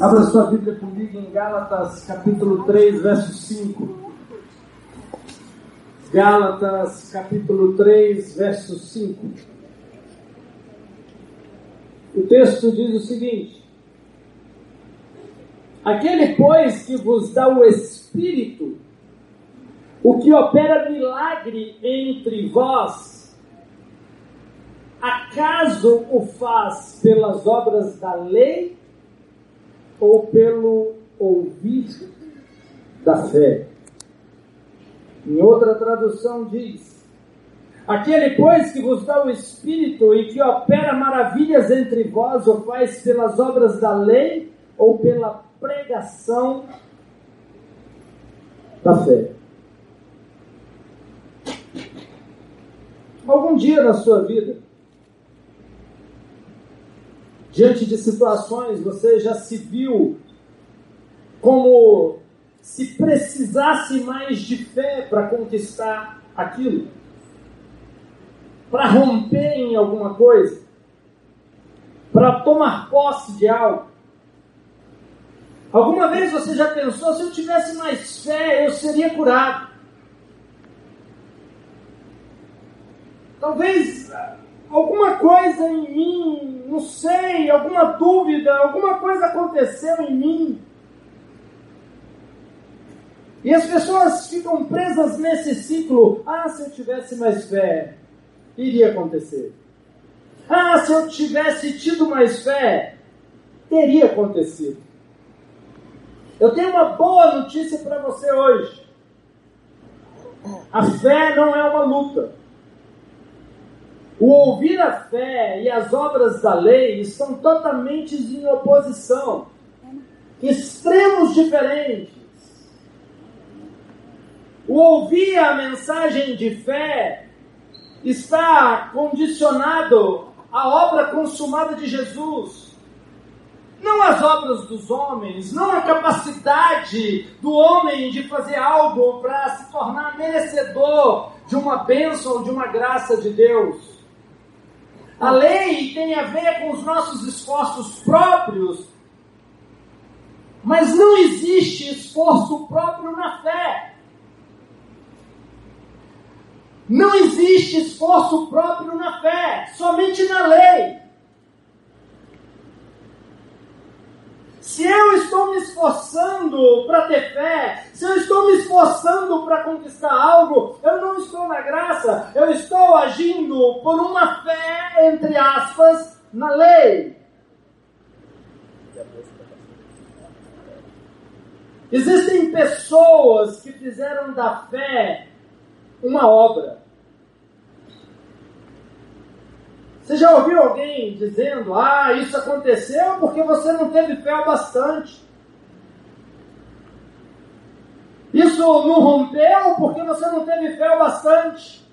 Abra sua Bíblia comigo em Gálatas capítulo 3, verso 5. Gálatas capítulo 3, verso 5. O texto diz o seguinte: Aquele, pois, que vos dá o Espírito, o que opera milagre entre vós, acaso o faz pelas obras da lei ou pelo ouvir da fé. Em outra tradução diz: Aquele, pois, que vos dá o Espírito e que opera maravilhas entre vós, o faz pelas obras da lei ou pela pregação da fé. Algum dia na sua vida, diante de situações, você já se viu como se precisasse mais de fé para conquistar aquilo? Para romper em alguma coisa? Para tomar posse de algo? Alguma vez você já pensou, se eu tivesse mais fé, eu seria curado? Talvez alguma coisa em mim, não sei, alguma dúvida, alguma coisa aconteceu em mim. E as pessoas ficam presas nesse ciclo. Ah, se eu tivesse mais fé, iria acontecer. Ah, se eu tivesse tido mais fé, teria acontecido. Eu tenho uma boa notícia para você hoje. A fé não é uma luta. O ouvir a fé e as obras da lei estão totalmente em oposição, extremos diferentes. O ouvir a mensagem de fé está condicionado à obra consumada de Jesus. Não as obras dos homens, não a capacidade do homem de fazer algo para se tornar merecedor de uma bênção de uma graça de Deus. A lei tem a ver com os nossos esforços próprios, mas não existe esforço próprio na fé. Não existe esforço próprio na fé, somente na lei. Se eu estou me esforçando para ter fé, se eu estou me esforçando para conquistar algo, eu não estou na graça, eu estou agindo por uma fé, entre aspas, na lei. Existem pessoas que fizeram da fé uma obra. Você já ouviu alguém dizendo: Ah, isso aconteceu porque você não teve fé o bastante? Isso não rompeu porque você não teve fé o bastante?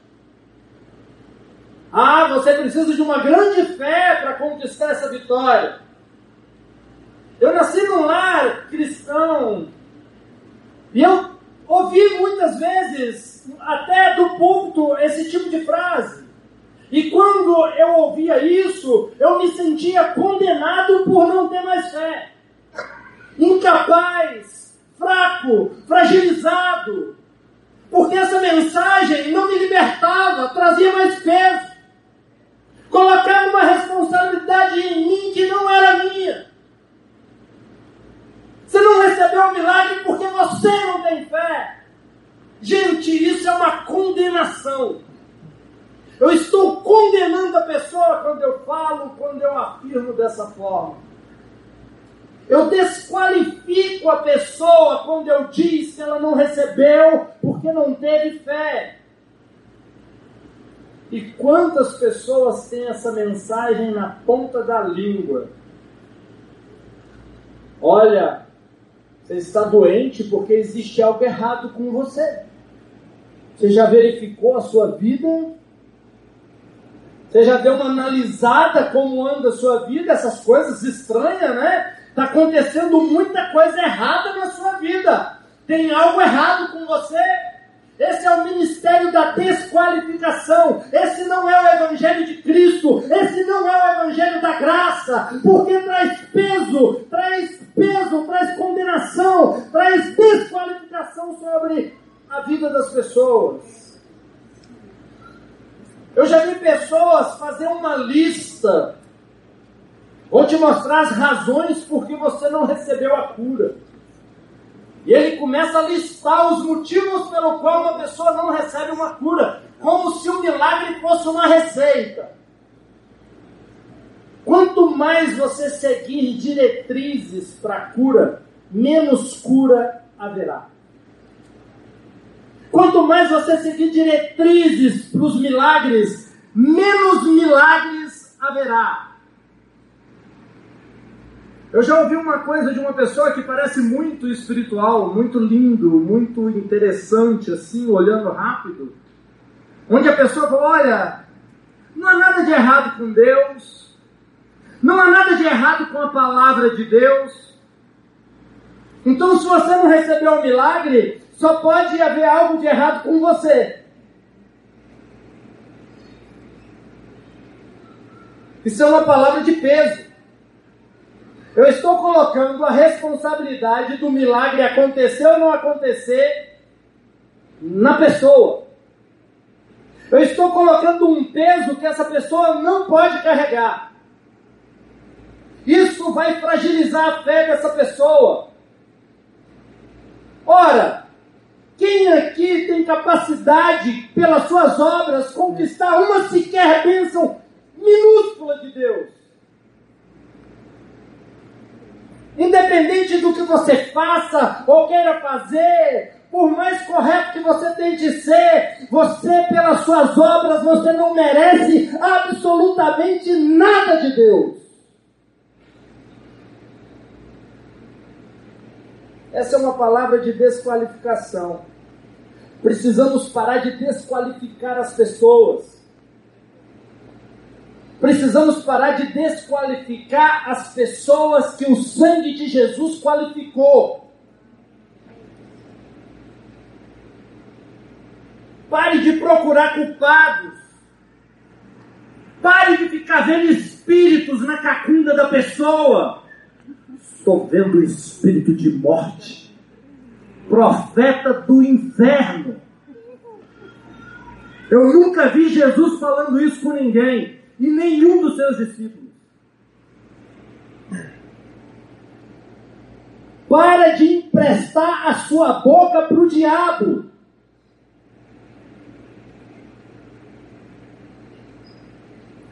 Ah, você precisa de uma grande fé para conquistar essa vitória. Eu nasci num lar cristão e eu ouvi muitas vezes, até do púlpito, esse tipo de frase. E quando eu ouvia isso, eu me sentia condenado por não ter mais fé. Incapaz, fraco, fragilizado. Porque essa mensagem não me libertava, trazia mais peso. Colocava uma responsabilidade em mim que não era minha. Você não recebeu o milagre porque você não tem fé. Gente, isso é uma condenação. Eu estou condenando a pessoa quando eu falo, quando eu afirmo dessa forma. Eu desqualifico a pessoa quando eu diz que ela não recebeu porque não teve fé. E quantas pessoas têm essa mensagem na ponta da língua? Olha, você está doente porque existe algo errado com você. Você já verificou a sua vida? Você já deu uma analisada como anda a sua vida, essas coisas estranhas, né? Está acontecendo muita coisa errada na sua vida. Tem algo errado com você. Esse é o ministério da desqualificação. Esse não é o evangelho de Cristo. Esse não é o evangelho da graça, porque traz peso, traz peso, traz condenação, traz desqualificação sobre a vida das pessoas. Eu já vi pessoas fazer uma lista ou te mostrar as razões por que você não recebeu a cura. E ele começa a listar os motivos pelo qual uma pessoa não recebe uma cura, como se o milagre fosse uma receita. Quanto mais você seguir diretrizes para cura, menos cura haverá. Quanto mais você seguir diretrizes para os milagres, menos milagres haverá. Eu já ouvi uma coisa de uma pessoa que parece muito espiritual, muito lindo, muito interessante, assim, olhando rápido, onde a pessoa falou: olha, não há nada de errado com Deus, não há nada de errado com a palavra de Deus. Então, se você não recebeu um milagre, só pode haver algo de errado com você. Isso é uma palavra de peso. Eu estou colocando a responsabilidade do milagre acontecer ou não acontecer na pessoa. Eu estou colocando um peso que essa pessoa não pode carregar. Isso vai fragilizar a fé dessa pessoa. Ora, quem aqui tem capacidade, pelas suas obras, conquistar uma sequer bênção minúscula de Deus? Independente do que você faça ou queira fazer, por mais correto que você tente ser, você, pelas suas obras, você não merece absolutamente nada de Deus. Essa é uma palavra de desqualificação. Precisamos parar de desqualificar as pessoas. Precisamos parar de desqualificar as pessoas que o sangue de Jesus qualificou. Pare de procurar culpados. Pare de ficar vendo espíritos na cacunda da pessoa. Estou vendo o espírito de morte. Profeta do inferno. Eu nunca vi Jesus falando isso com ninguém e nenhum dos seus discípulos. Para de emprestar a sua boca para o diabo.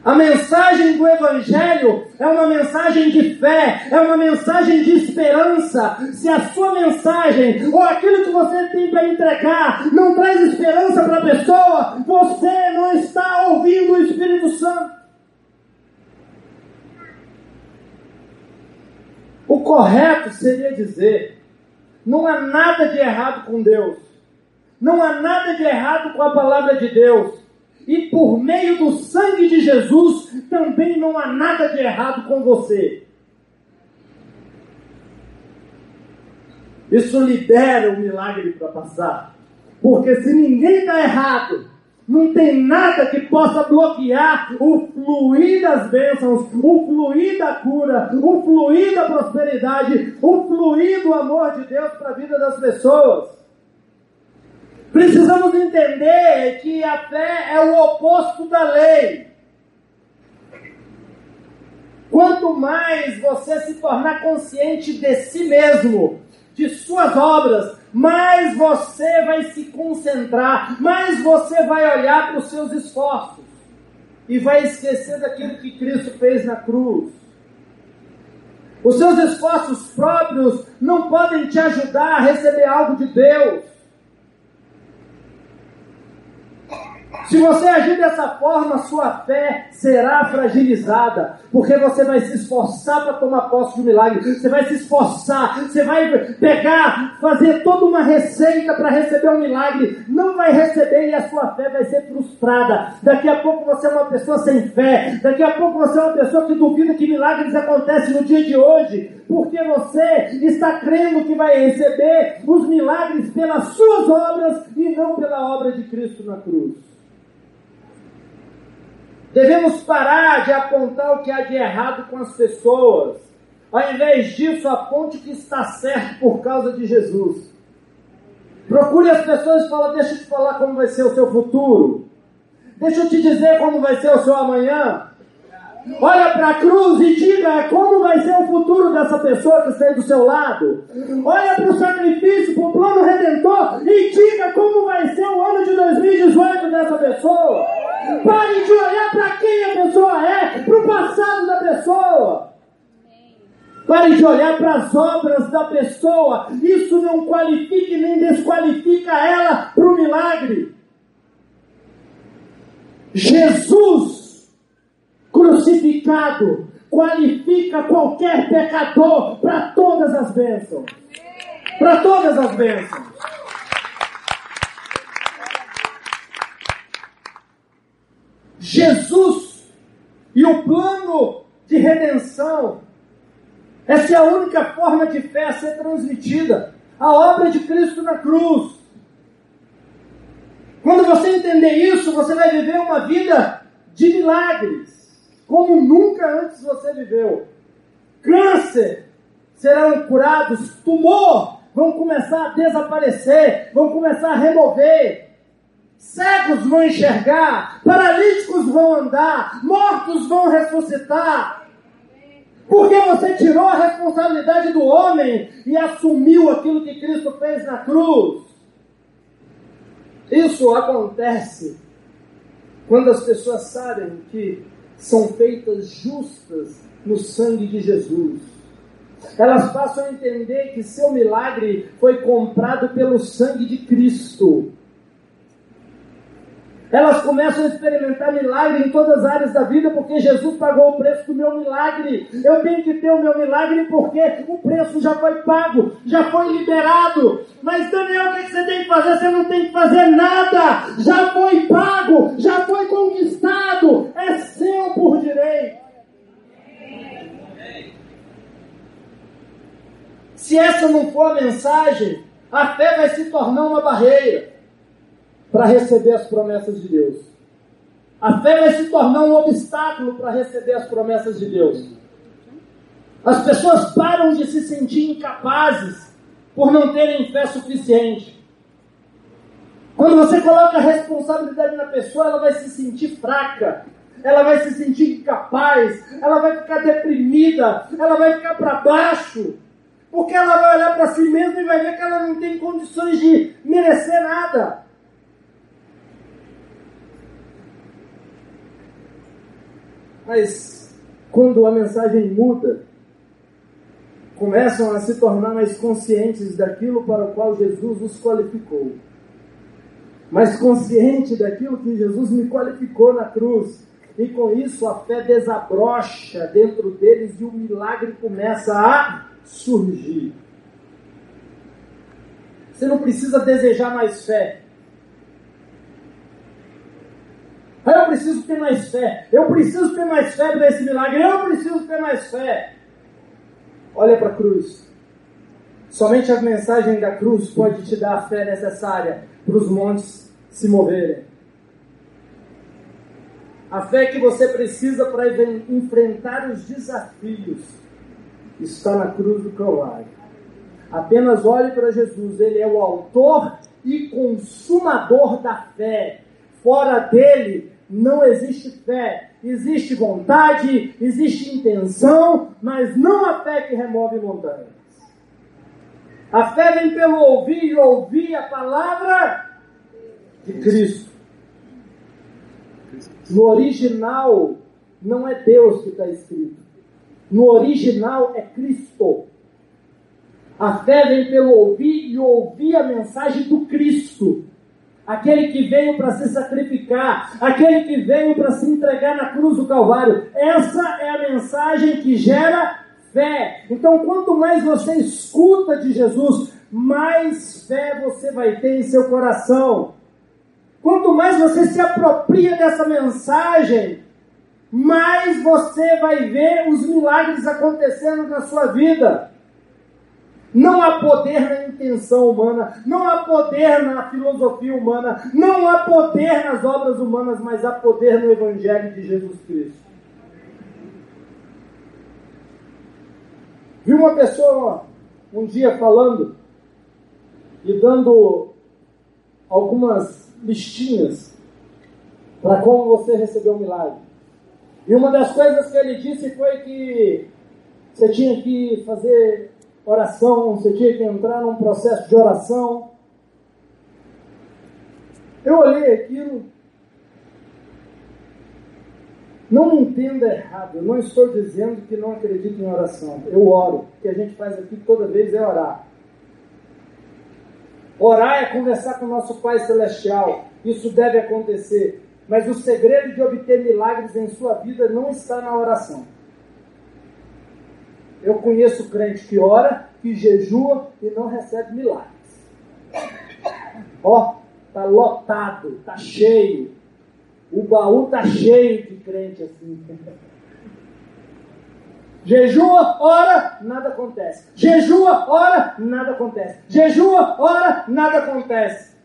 A mensagem do Evangelho é uma mensagem de fé, é uma mensagem de esperança. Se a sua mensagem ou aquilo que você tem para entregar não traz esperança para a pessoa, você não está ouvindo o Espírito Santo. O correto seria dizer: não há nada de errado com Deus, não há nada de errado com a palavra de Deus. E por meio do sangue de Jesus, também não há nada de errado com você. Isso libera o milagre para passar. Porque se ninguém está errado, não tem nada que possa bloquear o fluir das bênçãos, o fluir da cura, o fluir da prosperidade, o fluir do amor de Deus para a vida das pessoas. Precisamos entender que a fé é o oposto da lei. Quanto mais você se tornar consciente de si mesmo, de suas obras, mais você vai se concentrar, mais você vai olhar para os seus esforços e vai esquecer daquilo que Cristo fez na cruz. Os seus esforços próprios não podem te ajudar a receber algo de Deus. Se você agir dessa forma, sua fé será fragilizada, porque você vai se esforçar para tomar posse do milagre, você vai se esforçar, você vai pegar, fazer toda uma receita para receber um milagre, não vai receber e a sua fé vai ser frustrada. Daqui a pouco você é uma pessoa sem fé, daqui a pouco você é uma pessoa que duvida que milagres acontecem no dia de hoje, porque você está crendo que vai receber os milagres pelas suas obras e não pela obra de Cristo na cruz. Devemos parar de apontar o que há de errado com as pessoas. Ao invés disso, aponte o que está certo por causa de Jesus. Procure as pessoas e fala, deixa eu te falar como vai ser o seu futuro. Deixa eu te dizer como vai ser o seu amanhã. Olha para a cruz e diga como vai ser o futuro dessa pessoa que está aí do seu lado. Olha para o sacrifício, para o plano redentor e diga como vai ser o ano de 2018 dessa pessoa. Pare de olhar para quem a pessoa é, para o passado da pessoa. Pare de olhar para as obras da pessoa. Isso não qualifica nem desqualifica ela para o milagre. Jesus crucificado qualifica qualquer pecador para todas as bênçãos. Para todas as bênçãos. Jesus e o plano de redenção. Essa é a única forma de fé a ser transmitida. A obra de Cristo na cruz. Quando você entender isso, você vai viver uma vida de milagres, como nunca antes você viveu. Câncer serão curados, tumor vão começar a desaparecer, vão começar a remover. Cegos vão enxergar, paralíticos vão andar, mortos vão ressuscitar. Porque você tirou a responsabilidade do homem e assumiu aquilo que Cristo fez na cruz. Isso acontece quando as pessoas sabem que são feitas justas no sangue de Jesus. Elas passam a entender que seu milagre foi comprado pelo sangue de Cristo. Elas começam a experimentar milagre em todas as áreas da vida, porque Jesus pagou o preço do meu milagre. Eu tenho que ter o meu milagre porque o preço já foi pago, já foi liberado. Mas Daniel, o que você tem que fazer? Você não tem que fazer nada. Já foi pago, já foi conquistado. É seu por direito. Se essa não for a mensagem, a fé vai se tornar uma barreira para receber as promessas de Deus. A fé vai se tornar um obstáculo para receber as promessas de Deus. As pessoas param de se sentir incapazes por não terem fé suficiente. Quando você coloca a responsabilidade na pessoa, ela vai se sentir fraca, ela vai se sentir incapaz, ela vai ficar deprimida, ela vai ficar para baixo, porque ela vai olhar para si mesma e vai ver que ela não tem condições de merecer nada. Mas quando a mensagem muda, começam a se tornar mais conscientes daquilo para o qual Jesus os qualificou. Mais consciente daquilo que Jesus me qualificou na cruz. E com isso a fé desabrocha dentro deles e o milagre começa a surgir. Você não precisa desejar mais fé. Eu preciso ter mais fé. Eu preciso ter mais fé para esse milagre. Eu preciso ter mais fé. Olha para a cruz. Somente a mensagem da cruz pode te dar a fé necessária para os montes se moverem. A fé que você precisa para enfrentar os desafios está na cruz do Calvário. Apenas olhe para Jesus, ele é o autor e consumador da fé. Fora dele não existe fé. Existe vontade, existe intenção, mas não a fé que remove montanhas. A fé vem pelo ouvir e ouvir a palavra de Cristo. No original, não é Deus que está escrito. No original é Cristo. A fé vem pelo ouvir e ouvir a mensagem do Cristo aquele que veio para se sacrificar, aquele que veio para se entregar na cruz do Calvário. Essa é a mensagem que gera fé. Então, quanto mais você escuta de Jesus, mais fé você vai ter em seu coração. Quanto mais você se apropria dessa mensagem, mais você vai ver os milagres acontecendo na sua vida. Não há poder na intenção humana, não há poder na filosofia humana, não há poder nas obras humanas, mas há poder no Evangelho de Jesus Cristo. Vi uma pessoa um dia falando e dando algumas listinhas para como você recebeu o milagre. E uma das coisas que ele disse foi que você tinha que fazer oração, você tinha que entrar num processo de oração. Eu olhei aquilo. Não me entenda errado, eu não estou dizendo que não acredito em oração. Eu oro. O que a gente faz aqui toda vez é orar. Orar é conversar com o nosso Pai Celestial. Isso deve acontecer. Mas o segredo de obter milagres em sua vida não está na oração. Eu conheço crente que ora, que jejua e não recebe milagres. Ó, tá lotado, tá cheio. O baú tá cheio de crente assim. Jejua, ora, nada acontece. Jejua, ora, nada acontece. Jejua, ora, nada acontece.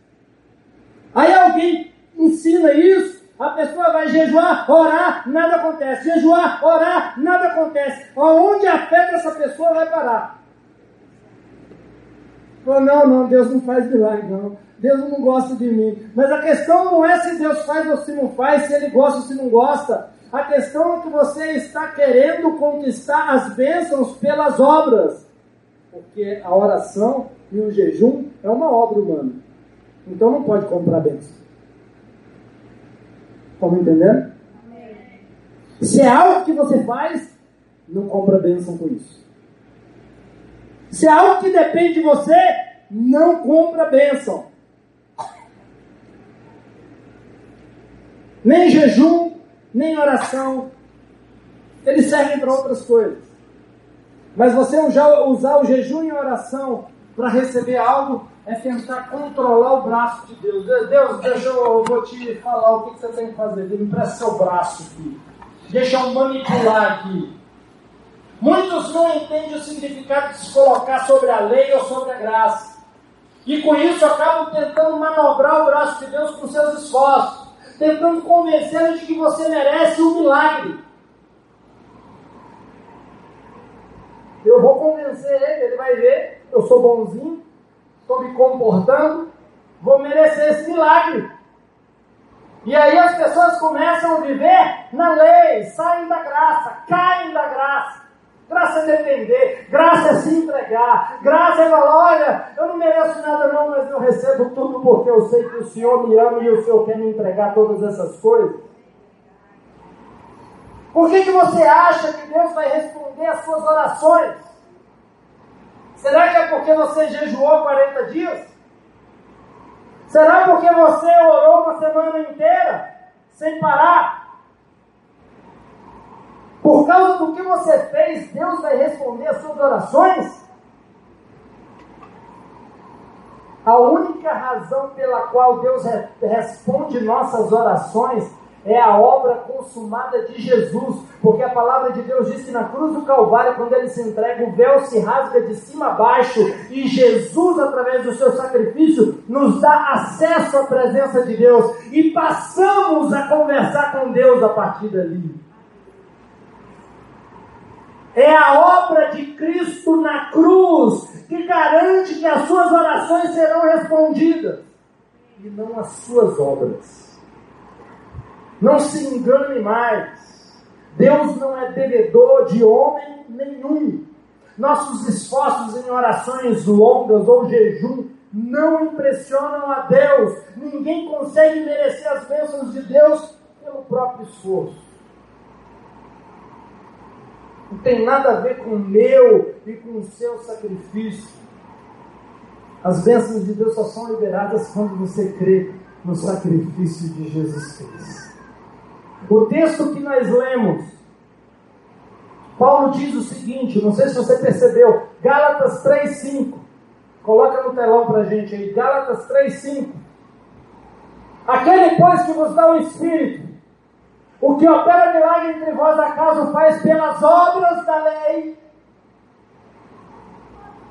Aí alguém ensina isso, a pessoa vai jejuar, orar, nada acontece. Jejuar, orar, nada acontece. Aonde a fé dessa pessoa vai parar? Falou, não, não, Deus não faz milagre, não. Deus não gosta de mim. Mas a questão não é se Deus faz ou se não faz, se Ele gosta ou se não gosta. A questão é que você está querendo conquistar as bênçãos pelas obras. Porque a oração e o jejum é uma obra humana. Então não pode comprar bênção. Estão me entendendo? Se é algo que você faz, não compra bênção com isso. Se é algo que depende de você, não compra bênção. Nem jejum, nem oração. Eles servem para outras coisas. Mas você usar o jejum e a oração para receber algo é tentar controlar o braço de Deus. Deus, deixa eu, eu vou te falar o que, você tem que fazer. Deus, empresta seu braço aqui. Deixa eu manipular aqui. Muitos não entendem o significado de se colocar sobre a lei ou sobre a graça. E com isso acabam tentando manobrar o braço de Deus com seus esforços tentando convencê-lo de que você merece um milagre. Eu vou convencer ele, ele vai ver, eu sou bonzinho, estou me comportando, vou merecer esse milagre. E aí as pessoas começam a viver na lei, saem da graça, caem da graça. Graça é depender, graça é se entregar, graça é falar, olha, eu não mereço nada não, mas eu recebo tudo porque eu sei que o Senhor me ama e o Senhor quer me entregar todas essas coisas. Por que, que você acha que Deus vai responder às suas orações? Será que é porque você jejuou 40 dias? Será porque você orou uma semana inteira sem parar? Por causa do que você fez, Deus vai responder as suas orações? A única razão pela qual Deus responde nossas orações é a obra consumada de Jesus, porque a palavra de Deus diz que na cruz do Calvário, quando ele se entrega, o véu se rasga de cima a baixo e Jesus, através do seu sacrifício, nos dá acesso à presença de Deus e passamos a conversar com Deus a partir dali. É a obra de Cristo na cruz que garante que as suas orações serão respondidas e não as suas obras. Não se engane mais. Deus não é devedor de homem nenhum. Nossos esforços em orações longas ou jejum não impressionam a Deus. Ninguém consegue merecer as bênçãos de Deus pelo próprio esforço. Não tem nada a ver com o meu e com o seu sacrifício. As bênçãos de Deus só são liberadas quando você crê no sacrifício de Jesus Cristo. O texto que nós lemos, Paulo diz o seguinte, não sei se você percebeu, Gálatas 3,5. Coloca no telão para a gente aí, Gálatas 3,5. Aquele, pois, que vos dá o Espírito, O que opera milagre entre vós, acaso faz pelas obras da lei?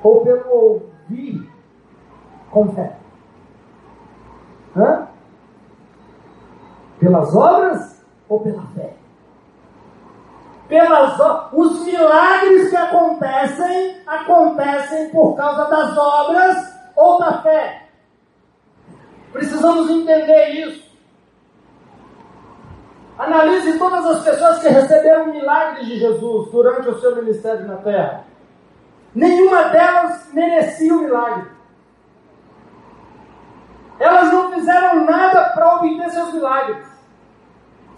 Ou pelo ouvir com fé? Hã? Pelas obras ou pela fé? Pelas os milagres que acontecem, acontecem por causa das obras ou da fé. Precisamos entender isso. Analise todas as pessoas que receberam milagres de Jesus durante o seu ministério na terra. Nenhuma delas merecia o milagre. Elas não fizeram nada para obter seus milagres.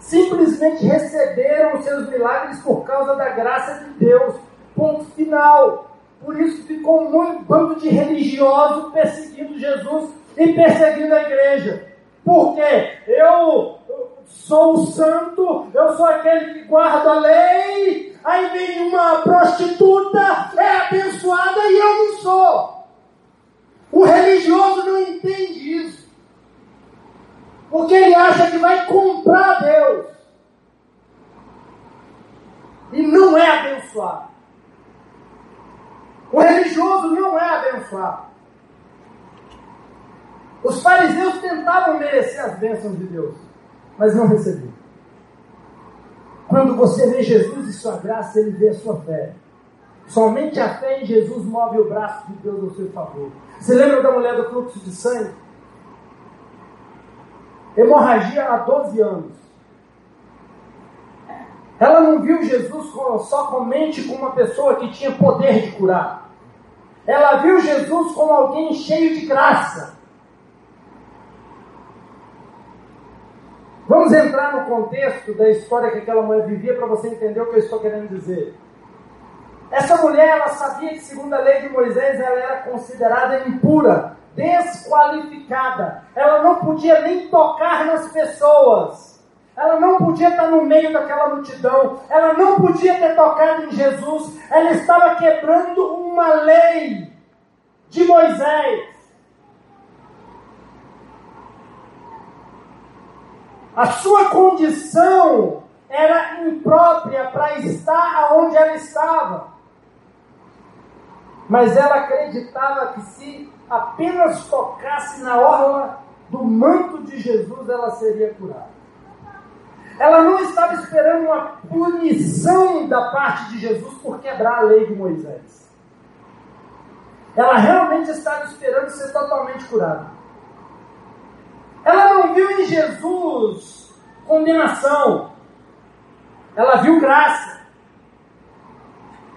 Simplesmente receberam os seus milagres por causa da graça de Deus. Ponto final. Por isso ficou um bando de religiosos perseguindo Jesus e perseguindo a igreja. Por quê? Eu sou o santo, eu sou aquele que guarda a lei, aí vem uma prostituta, é abençoada e eu não sou. O religioso não entende isso. Porque ele acha que vai comprar Deus. E não é abençoado. O religioso não é abençoado. Os fariseus tentavam merecer as bênçãos de Deus mas não recebeu. Quando você vê Jesus e sua graça, ele vê a sua fé. Somente a fé em Jesus move o braço de Deus ao seu favor. Você lembra da mulher do fluxo de sangue? Hemorragia há 12 anos. Ela não viu Jesus só somente como uma pessoa que tinha poder de curar. Ela viu Jesus como alguém cheio de graça. Vamos entrar no contexto da história que aquela mulher vivia para você entender o que eu estou querendo dizer. Essa mulher, ela sabia que, segundo a lei de Moisés, ela era considerada impura, desqualificada. Ela não podia nem tocar nas pessoas. Ela não podia estar no meio daquela multidão. Ela não podia ter tocado em Jesus. Ela estava quebrando uma lei de Moisés. A sua condição era imprópria para estar onde ela estava. Mas ela acreditava que se apenas tocasse na orla do manto de Jesus, ela seria curada. Ela não estava esperando uma punição da parte de Jesus por quebrar a lei de Moisés. Ela realmente estava esperando ser totalmente curada. Ela não viu em Jesus condenação. Ela viu graça.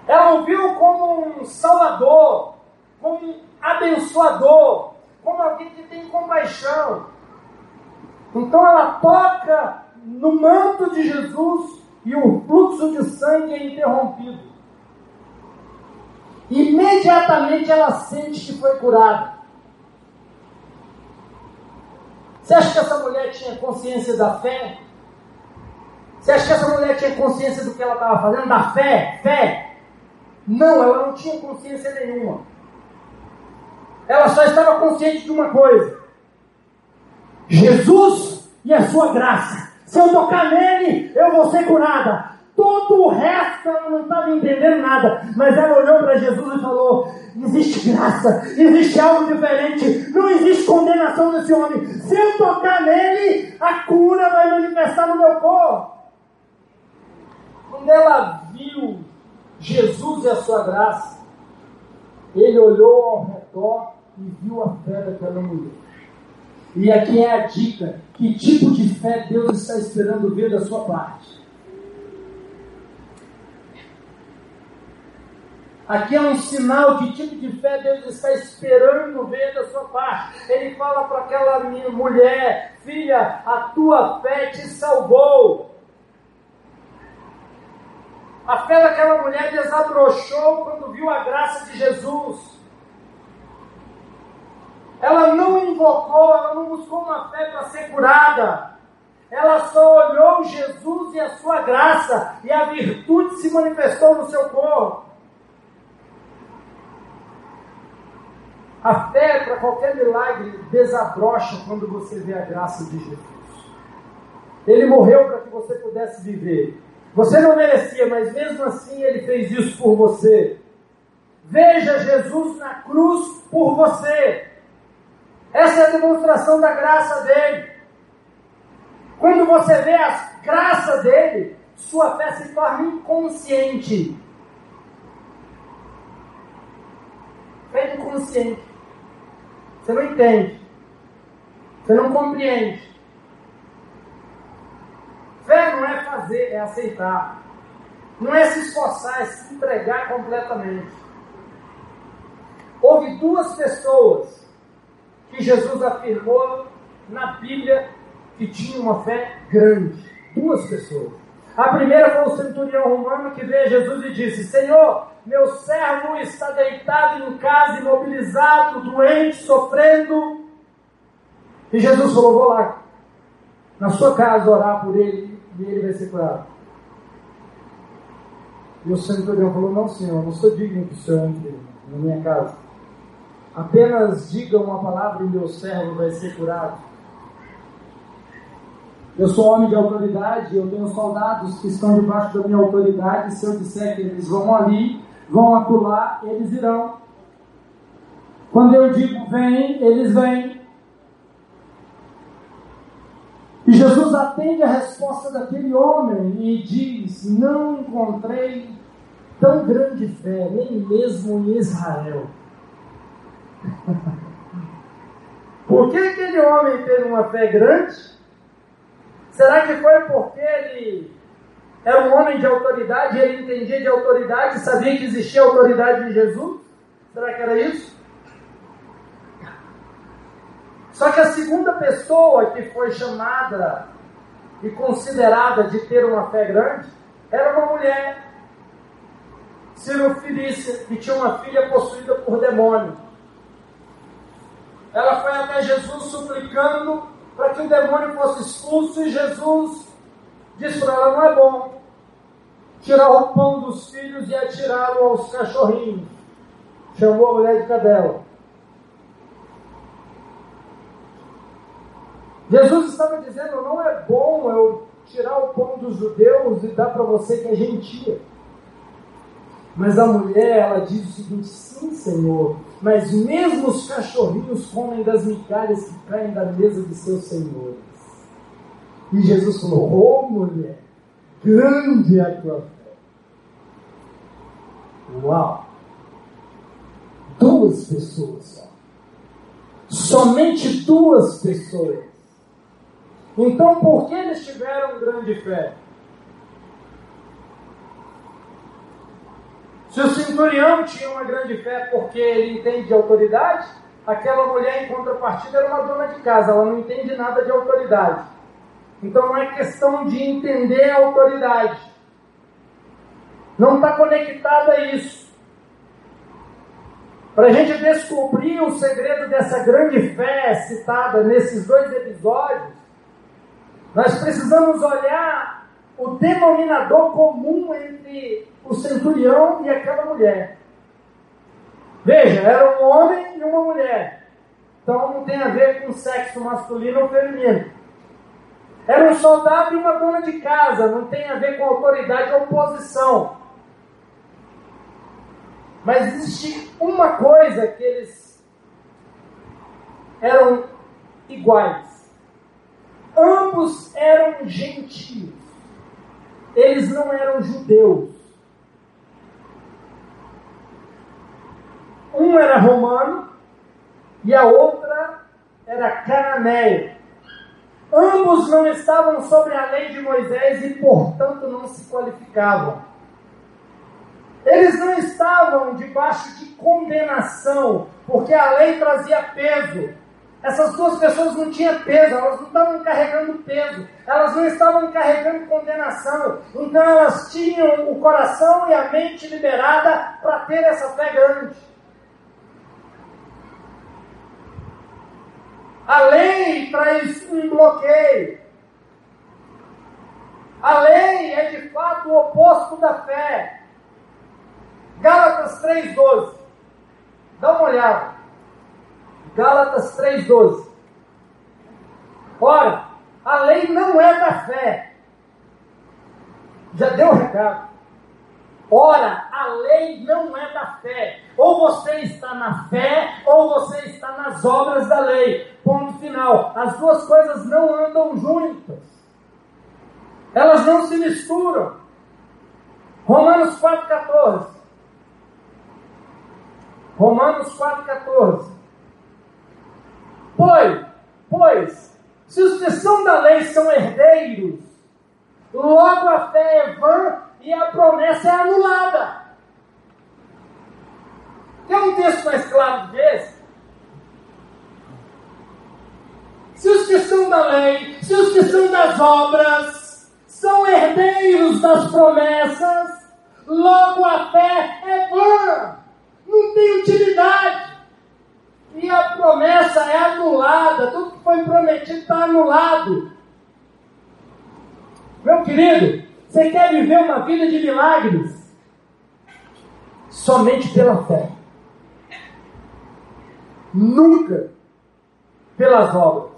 Ela o viu como um salvador, como abençoador, como alguém que tem compaixão. Então ela toca no manto de Jesus e o fluxo de sangue é interrompido. Imediatamente ela sente que foi curada. Você acha que essa mulher tinha consciência da fé? Você acha que essa mulher tinha consciência do que ela estava fazendo? Da fé? Fé? Não, ela não tinha consciência nenhuma. Ela só estava consciente de uma coisa: Jesus e a sua graça. Se eu tocar nele, eu vou ser curada. Todo o resto ela não estava entendendo nada. Mas ela olhou para Jesus e falou: existe graça, existe algo diferente, não existe condenação desse homem. Se eu tocar nele, a cura vai manifestar no meu corpo. Quando ela viu Jesus e a sua graça, ele olhou ao redor e viu a fé daquela mulher. E aqui é a dica: que tipo de fé Deus está esperando ver da sua parte? Aqui é um sinal que tipo de fé Deus está esperando ver da sua parte. Ele fala para aquela mulher: Filha, a tua fé te salvou. A fé daquela mulher desabrochou quando viu a graça de Jesus. Ela não invocou, ela não buscou uma fé para ser curada. Ela só olhou Jesus e a sua graça, e a virtude se manifestou no seu corpo. A fé para qualquer milagre desabrocha quando você vê a graça de Jesus. Ele morreu para que você pudesse viver. Você não merecia, mas mesmo assim ele fez isso por você. Veja Jesus na cruz por você. Essa é a demonstração da graça dele. Quando você vê a graça dele, sua fé se torna inconsciente. Fé inconsciente. Você não entende. Você não compreende. Fé não é fazer, é aceitar. Não é se esforçar, é se entregar completamente. Houve duas pessoas que Jesus afirmou na Bíblia que tinham uma fé grande. Duas pessoas. A primeira foi o centurião romano que veio a Jesus e disse: Senhor, meu servo está deitado em casa, imobilizado, doente, sofrendo. E Jesus falou: Vou lá, na sua casa, orar por ele e ele vai ser curado. E o centurião falou: Não, senhor, não sou digno que o senhor entre na minha casa. Apenas diga uma palavra e meu servo vai ser curado. Eu sou homem de autoridade, eu tenho soldados que estão debaixo da minha autoridade. Se eu disser que eles vão ali, vão acular, eles irão. Quando eu digo vem, eles vêm. E Jesus atende a resposta daquele homem e diz: Não encontrei tão grande fé, nem mesmo em Israel. Por que aquele homem teve uma fé grande? Será que foi porque ele era um homem de autoridade, ele entendia de autoridade, sabia que existia autoridade em Jesus? Será que era isso? Só que a segunda pessoa que foi chamada e considerada de ter uma fé grande era uma mulher, Cirofilícia, que tinha uma filha possuída por demônio. Ela foi até Jesus suplicando para que o demônio fosse expulso, e Jesus disse para ela: não é bom tirar o pão dos filhos e atirá-lo aos cachorrinhos. Chamou a mulher de cadela. Jesus estava dizendo: não é bom eu tirar o pão dos judeus e dar para você que é gentia. Mas a mulher, ela diz o seguinte: sim, Senhor, mas mesmo os cachorrinhos comem das migalhas que caem da mesa de seus senhores. E Jesus falou: Oh, mulher, grande é a tua fé. Uau! Duas pessoas só. Somente duas pessoas. Então, por que eles tiveram grande fé? Se o centurião tinha uma grande fé porque ele entende de autoridade, aquela mulher, em contrapartida, era uma dona de casa, ela não entende nada de autoridade. Então não é questão de entender a autoridade. Não está conectada a isso. Para a gente descobrir o segredo dessa grande fé citada nesses dois episódios, nós precisamos olhar o denominador comum entre o centurião e aquela mulher. Veja, era um homem e uma mulher. Então não tem a ver com sexo masculino ou feminino. Era um soldado e uma dona de casa, não tem a ver com autoridade ou posição. Mas existe uma coisa que eles eram iguais. Ambos eram gentios. Eles não eram judeus. Um era romano e a outra era cananeia. Ambos não estavam sobre a lei de Moisés e, portanto, não se qualificavam. Eles não estavam debaixo de condenação, porque a lei trazia peso. Essas duas pessoas não tinham peso, elas não estavam carregando peso, elas não estavam carregando condenação. Então elas tinham o coração e a mente liberada para ter essa fé grande. A lei traz um bloqueio. A lei é de fato o oposto da fé. Gálatas 3,12. Dá uma olhada. Gálatas 3,12. Ora, a lei não é da fé, Já deu o recado. Ora, a lei não é da fé. Ou você está na fé, ou você está nas obras da lei. Ponto final. As duas coisas não andam juntas. Elas não se misturam. Romanos 4,14. Romanos 4,14. Pois, pois, se os que são da lei são herdeiros, logo a fé é vã e a promessa é anulada. Tem um texto mais claro desse? Se os que são da lei, se os que são das obras, são herdeiros das promessas, logo a fé é vã, não tem utilidade. E a promessa é anulada, tudo que foi prometido está anulado. Meu querido, você quer viver uma vida de milagres? Somente pela fé. Nunca pelas obras.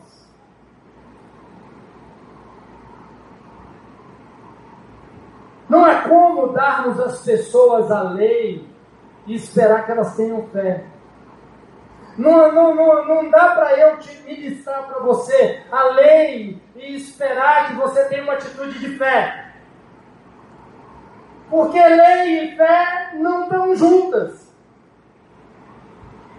Não é como darmos às pessoas a lei e esperar que elas tenham fé. Não, não, não, não dá para eu te ministrar para você a lei e esperar que você tenha uma atitude de fé. Porque lei e fé não estão juntas.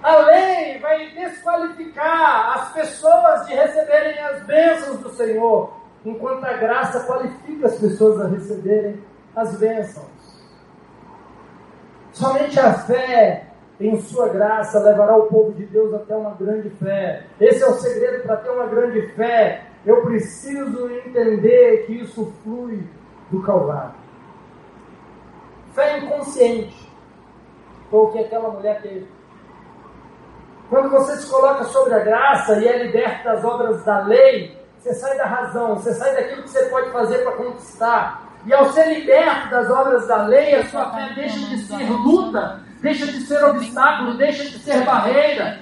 A lei vai desqualificar as pessoas de receberem as bênçãos do Senhor, enquanto a graça qualifica as pessoas a receberem as bênçãos. Somente a fé em sua graça levará o povo de Deus até uma grande fé. Esse é o segredo para ter uma grande fé. Eu preciso entender que isso flui do Calvário. Fé inconsciente. Foi o que aquela mulher teve. Quando você se coloca sobre a graça e é liberto das obras da lei, você sai da razão, você sai daquilo que você pode fazer para conquistar. E ao ser liberto das obras da lei, a sua fé deixa de ser luta, deixa de ser obstáculo, deixa de ser barreira.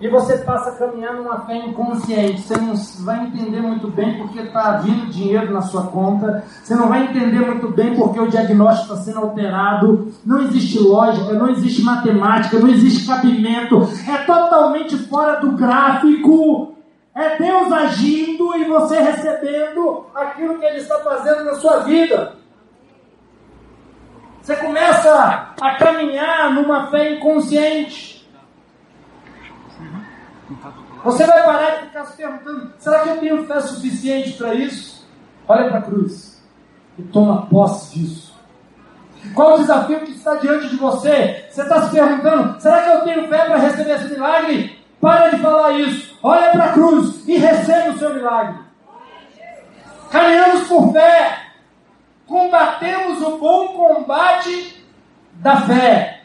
E você passa a caminhar numa fé inconsciente. Você não vai entender muito bem porque está vindo dinheiro na sua conta. Você não vai entender muito bem porque o diagnóstico está sendo alterado. Não existe lógica, não existe matemática, não existe cabimento. É totalmente fora do gráfico. É Deus agindo e você recebendo aquilo que Ele está fazendo na sua vida. Você começa a caminhar numa fé inconsciente. Você vai parar de ficar se perguntando: será que eu tenho fé suficiente para isso? Olha para a cruz e toma posse disso. Qual o desafio que está diante de você? Você está se perguntando: será que eu tenho fé para receber esse milagre? Para de falar isso. Olha para a cruz e receba o seu milagre. Caminhamos por fé. Combatemos o bom combate da fé.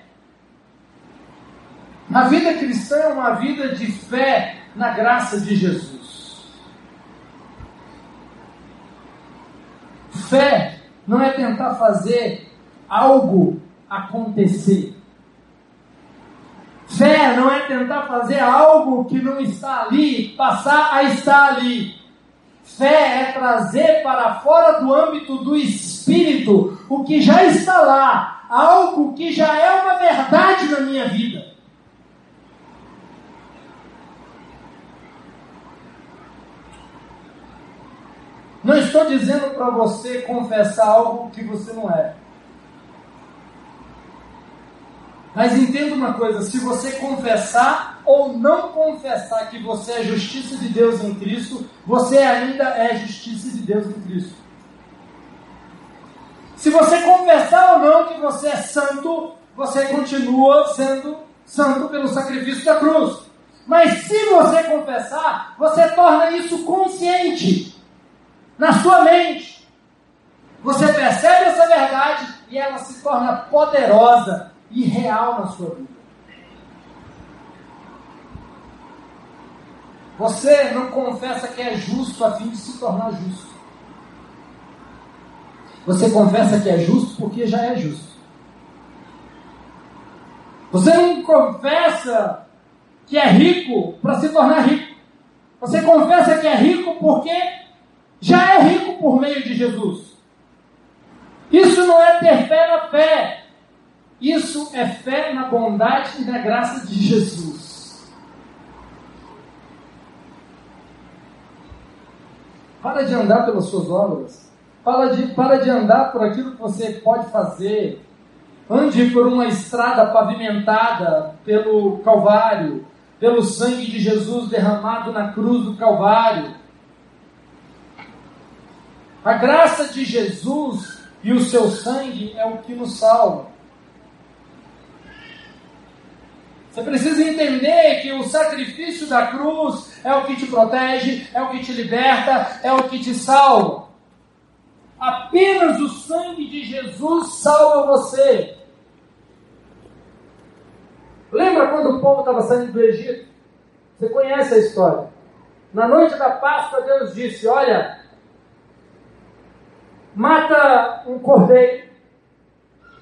A vida cristã é uma vida de fé na graça de Jesus. Fé não é tentar fazer algo acontecer. Fé não é tentar fazer algo que não está ali, passar a estar ali. Fé é trazer para fora do âmbito do espírito o que já está lá, algo que já é uma verdade na minha vida. Não estou dizendo para você confessar algo que você não é. Mas entenda uma coisa: se você confessar ou não confessar que você é justiça de Deus em Cristo, você ainda é justiça de Deus em Cristo. Se você confessar ou não que você é santo, você continua sendo santo pelo sacrifício da cruz. Mas se você confessar, você torna isso consciente na sua mente. Você percebe essa verdade e ela se torna poderosa e real na sua vida. Você não confessa que é justo a fim de se tornar justo. Você confessa que é justo porque já é justo. Você não confessa que é rico para se tornar rico. Você confessa que é rico porque já é rico por meio de Jesus. Isso não é ter fé na fé. Isso é fé na bondade e na graça de Jesus. Para de andar pelas suas obras. Para de, para de andar por aquilo que você pode fazer. Ande por uma estrada pavimentada pelo Calvário, pelo sangue de Jesus derramado na cruz do Calvário. A graça de Jesus e o seu sangue é o que nos salva. Você precisa entender que o sacrifício da cruz é o que te protege, é o que te liberta, é o que te salva. Apenas o sangue de Jesus salva você. Lembra quando o povo estava saindo do Egito? Você conhece a história. Na noite da Páscoa, Deus disse: Olha, mata um cordeiro,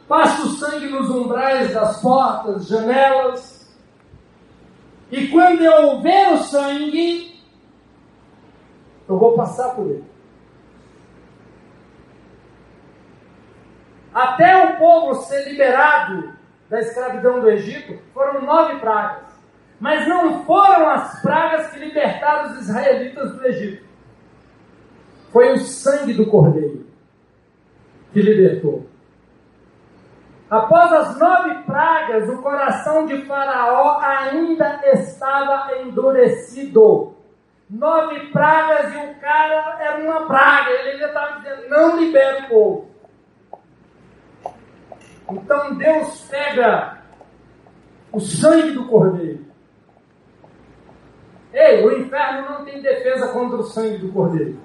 passa o sangue nos umbrais das portas, janelas, e quando eu ver o sangue, eu vou passar por ele. Até o povo ser liberado da escravidão do Egito, foram nove pragas. Mas não foram as pragas que libertaram os israelitas do Egito. Foi o sangue do cordeiro que libertou. Após as nove pragas, o coração de Faraó ainda estava endurecido. Nove pragas e o cara era uma praga. Ele ainda estava dizendo: não libera o povo. Então Deus pega o sangue do cordeiro. Ei, o inferno não tem defesa contra o sangue do cordeiro.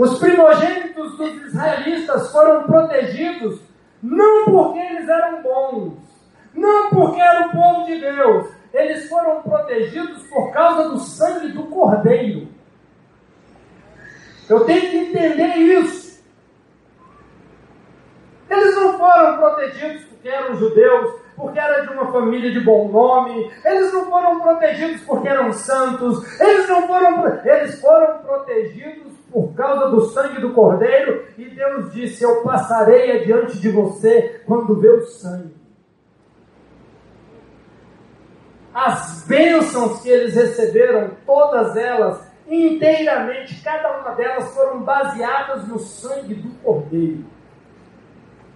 Os primogênitos dos israelitas foram protegidos não porque eles eram bons, não porque era o povo de Deus, eles foram protegidos por causa do sangue do cordeiro. Eu tenho que entender isso. Eles não foram protegidos porque eram judeus, porque era de uma família de bom nome, eles não foram protegidos porque eram santos, eles não foram, eles foram protegidos por causa do sangue do cordeiro, e Deus disse: Eu passarei adiante de você quando ver o sangue. As bênçãos que eles receberam, todas elas, inteiramente, cada uma delas foram baseadas no sangue do cordeiro.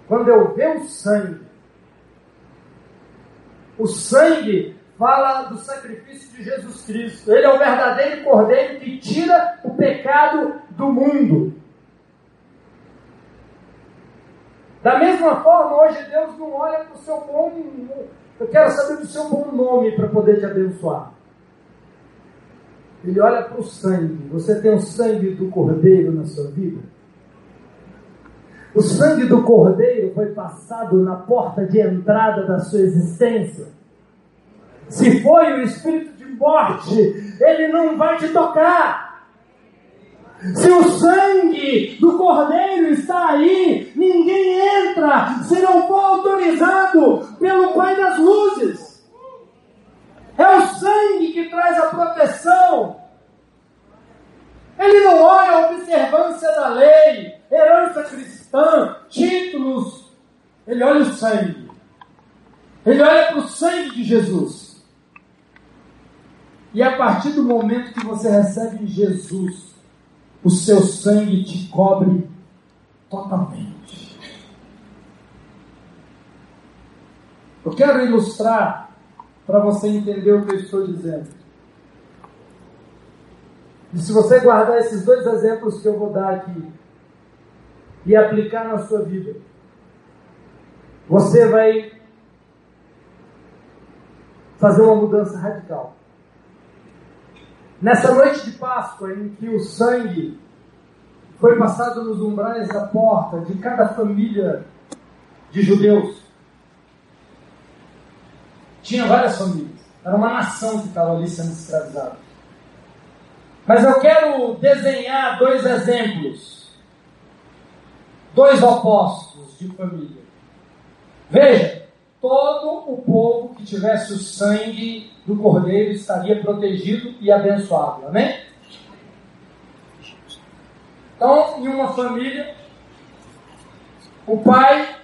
Quando eu ver o sangue, o sangue fala do sacrifício de Jesus Cristo. Ele é o verdadeiro cordeiro que tira o pecado do mundo. Da mesma forma, hoje Deus não olha para o seu bom. Eu quero saber do seu bom nome para poder te abençoar. Ele olha para o sangue. Você tem o sangue do cordeiro na sua vida? O sangue do cordeiro foi passado na porta de entrada da sua existência. Se foi o espírito de morte, ele não vai te tocar. Se o sangue do cordeiro está aí, ninguém entra se não for autorizado pelo Pai das Luzes. É o sangue que traz a proteção. Ele não olha a observância da lei, herança cristã, títulos. Ele olha o sangue. Ele olha para o sangue de Jesus. E a partir do momento que você recebe Jesus, o seu sangue te cobre totalmente. Eu quero ilustrar para você entender o que eu estou dizendo. E se você guardar esses dois exemplos que eu vou dar aqui e aplicar na sua vida, você vai fazer uma mudança radical. Nessa noite de Páscoa, em que o sangue foi passado nos umbrais da porta de cada família de judeus, tinha várias famílias, era uma nação que estava ali sendo escravizada. Mas eu quero desenhar dois exemplos, dois opostos de família. Veja, todo o povo que tivesse o sangue do cordeiro estaria protegido e abençoado. Amém? Então, em uma família, o pai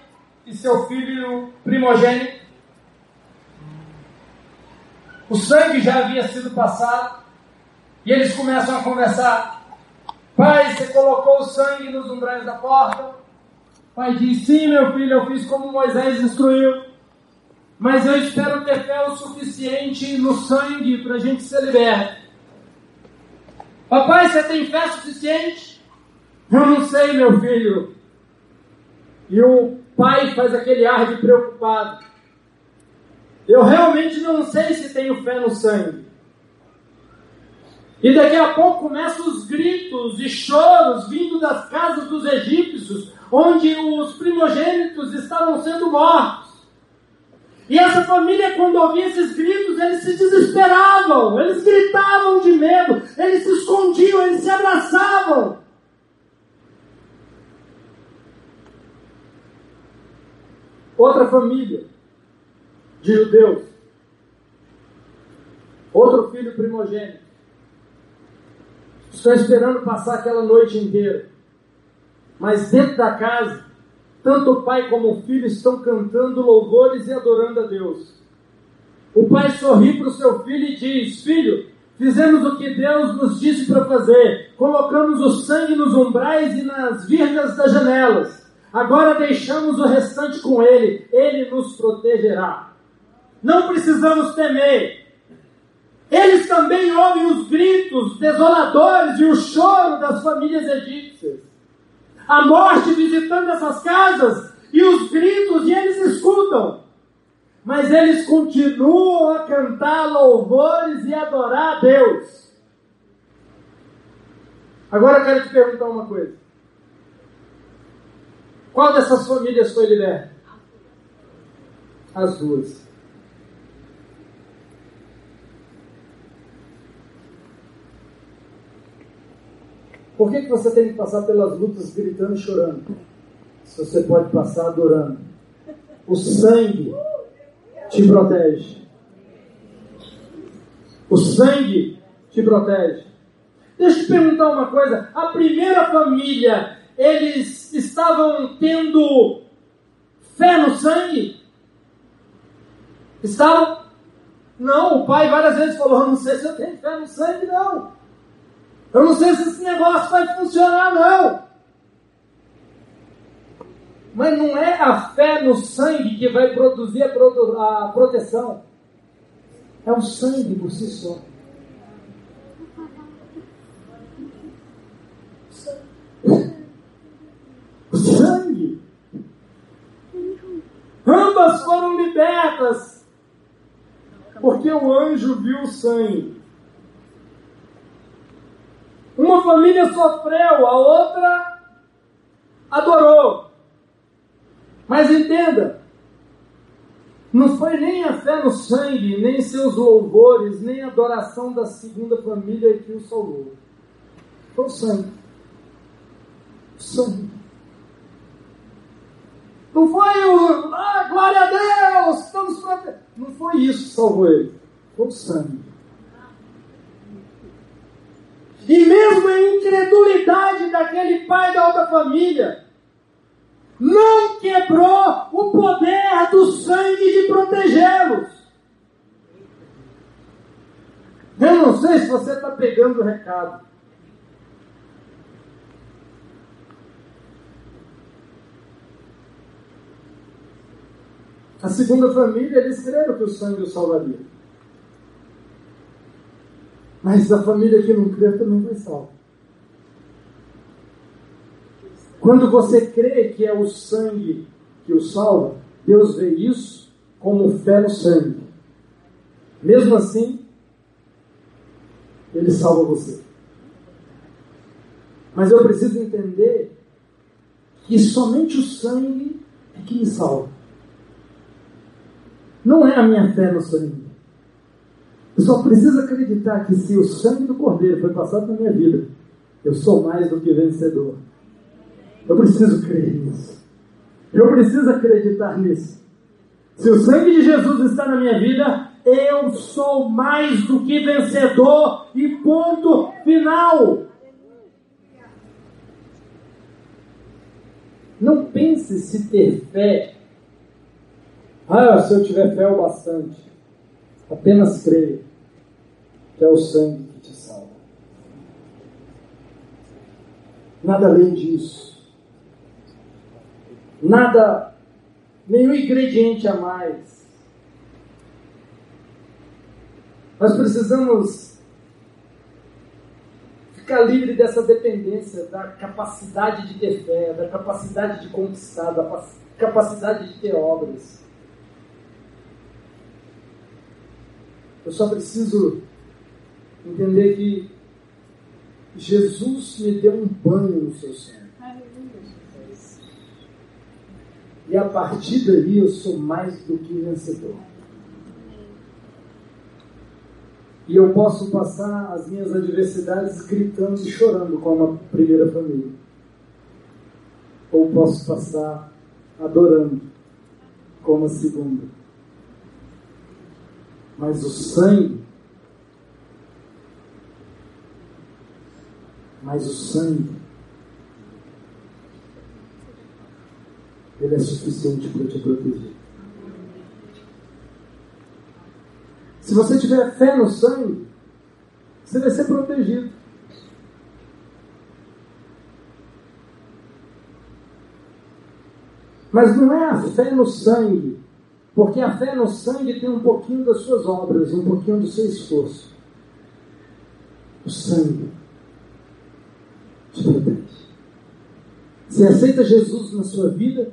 e seu filho primogênito. O sangue já havia sido passado e eles começam a conversar. Pai, você colocou o sangue nos umbrais da porta? Pai diz: Sim, meu filho, eu fiz como Moisés instruiu. Mas eu espero ter fé o suficiente no sangue para a gente ser liberto. Papai, você tem fé suficiente? Eu não sei, meu filho. E o pai faz aquele ar de preocupado. Eu realmente não sei se tenho fé no sangue. E daqui a pouco começam os gritos e choros vindo das casas dos egípcios, onde os primogênitos estavam sendo mortos. E essa família, quando ouvia esses gritos, eles se desesperavam, eles gritavam de medo, eles se escondiam, eles se abraçavam. Outra família de judeus, outro filho primogênito, estão esperando passar aquela noite inteira. Mas dentro da casa, tanto o pai como o filho estão cantando louvores e adorando a Deus. O pai sorri para o seu filho e diz: Filho, fizemos o que Deus nos disse para fazer. Colocamos o sangue nos umbrais e nas virgas das janelas. Agora deixamos o restante com ele. Ele nos protegerá. Não precisamos temer. Eles também ouvem os gritos desoladores e o choro das famílias egípcias a morte visitando essas casas e os gritos, e eles escutam. Mas eles continuam a cantar louvores e adorar a Deus. Agora eu quero te perguntar uma coisa. Qual dessas famílias foi liberta? As duas. Por que, que você tem que passar pelas lutas gritando e chorando? Se você pode passar adorando. O sangue te protege. O sangue te protege. Deixa eu te perguntar uma coisa. A primeira família, eles estavam tendo fé no sangue? Estavam? Não, o pai várias vezes falou: não sei se eu tenho fé no sangue, não. Eu não sei se esse negócio vai funcionar, não. Mas não é a fé no sangue que vai produzir a, proteção. É o sangue por si só. O sangue. Ambas foram libertas. Porque o anjo viu o sangue. Uma família sofreu, a outra adorou. Mas entenda, não foi nem a fé no sangue, nem seus louvores, nem a adoração da segunda família que o salvou. Foi o sangue. O sangue. Não foi o, ah, glória a Deus, estamos. Não foi isso que salvou ele. Foi o sangue. E mesmo a incredulidade daquele pai da outra família, não quebrou o poder do sangue de protegê-los. Eu não sei se você está pegando o recado. A segunda família, eles creram que o sangue o salvaria. Mas a família que não crê também vai salva. Quando você crê que é o sangue que o salva, Deus vê isso como fé no sangue. Mesmo assim, Ele salva você. Mas eu preciso entender que somente o sangue é que me salva. Não é a minha fé no sangue. Eu só preciso acreditar que se o sangue do Cordeiro foi passado na minha vida, eu sou mais do que vencedor. Eu preciso crer nisso. Eu preciso acreditar nisso. Se o sangue de Jesus está na minha vida, eu sou mais do que vencedor e ponto final. Não pense se ter fé. Ah, se eu tiver fé o bastante. Apenas que é o sangue que te salva. Nada além disso. Nada, nenhum ingrediente a mais. Nós precisamos ficar livre dessa dependência, da capacidade de ter fé, da capacidade de conquistar, da capacidade de ter obras. Eu só preciso entender que Jesus me deu um banho no seu sangue. E a partir daí eu sou mais do que vencedor. E eu posso passar as minhas adversidades gritando e chorando como a primeira família. Ou posso passar adorando como a segunda. Mas o sangue, mas o sangue, ele é suficiente para te proteger. Se você tiver fé no sangue, você vai ser protegido. Mas não é a fé no sangue porque a fé no sangue tem um pouquinho das suas obras, um pouquinho do seu esforço. O sangue te protege. Você aceita Jesus na sua vida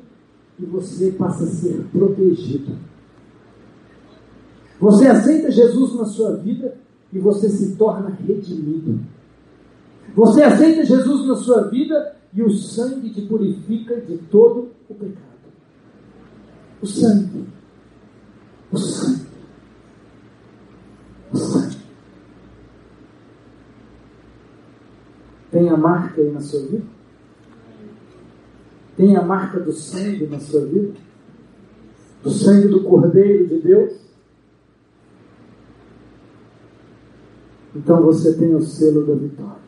e você passa a ser protegido. Você aceita Jesus na sua vida e você se torna redimido. Você aceita Jesus na sua vida e o sangue te purifica de todo o pecado. O sangue. O sangue. O sangue. Tem a marca aí na sua vida? Tem a marca do sangue na sua vida? Do sangue do Cordeiro de Deus? Então você tem o selo da vitória.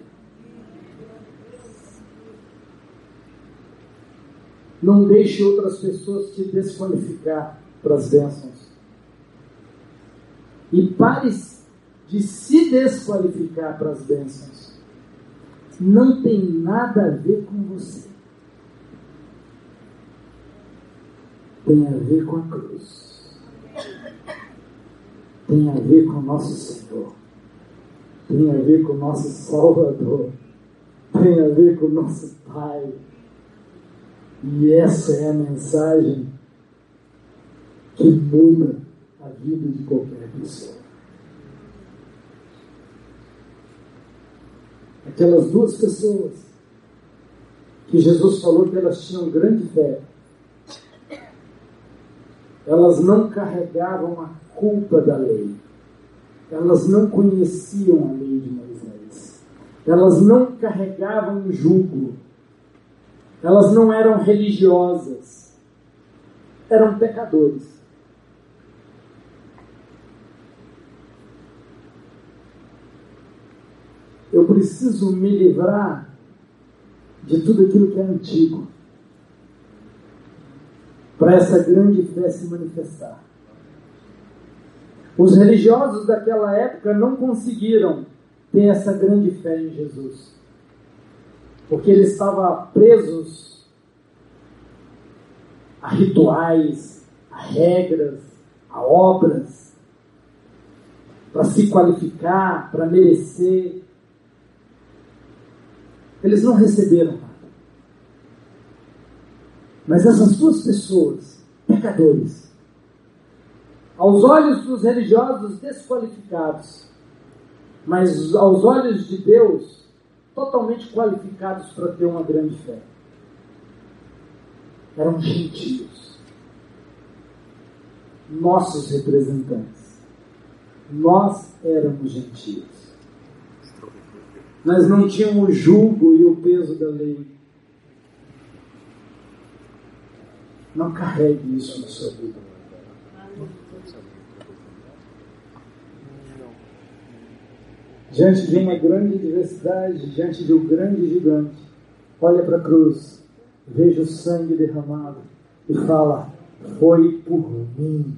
Não deixe outras pessoas te desqualificar para as bênçãos. E pare de se desqualificar para as bênçãos. Não tem nada a ver com você. Tem a ver com a cruz. Tem a ver com o nosso Senhor. Tem a ver com o nosso Salvador. Tem a ver com o nosso Pai. E essa é a mensagem que muda a vida de qualquer pessoa. Aquelas duas pessoas que Jesus falou que elas tinham grande fé, elas não carregavam a culpa da lei, elas não conheciam a lei de Moisés, elas não carregavam o jugo, elas não eram religiosas, eram pecadores. eu preciso me livrar de tudo aquilo que é antigo para essa grande fé se manifestar. Os religiosos daquela época não conseguiram ter essa grande fé em Jesus, porque eles estavam presos a rituais, a regras, a obras, para se qualificar, para merecer. Eles não receberam. Mas essas duas pessoas, pecadores, aos olhos dos religiosos desqualificados, mas aos olhos de Deus, totalmente qualificados para ter uma grande fé. Eram gentios, nossos representantes. Nós éramos gentios. Nós não tínhamos o julgo e o peso da lei. Não carregue isso na sua vida. Diante de uma grande diversidade, diante de um grande gigante, olha para a cruz veja o sangue derramado e fala: Foi por mim.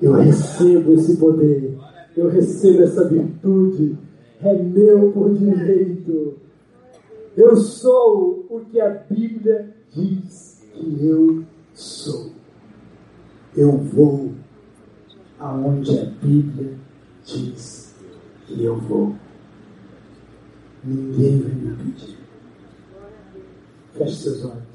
Eu recebo esse poder, eu recebo essa virtude, é meu por direito. Eu sou o que a Bíblia diz que eu sou. Eu vou aonde a Bíblia diz que eu vou. Ninguém vai me impedir. Feche seus olhos.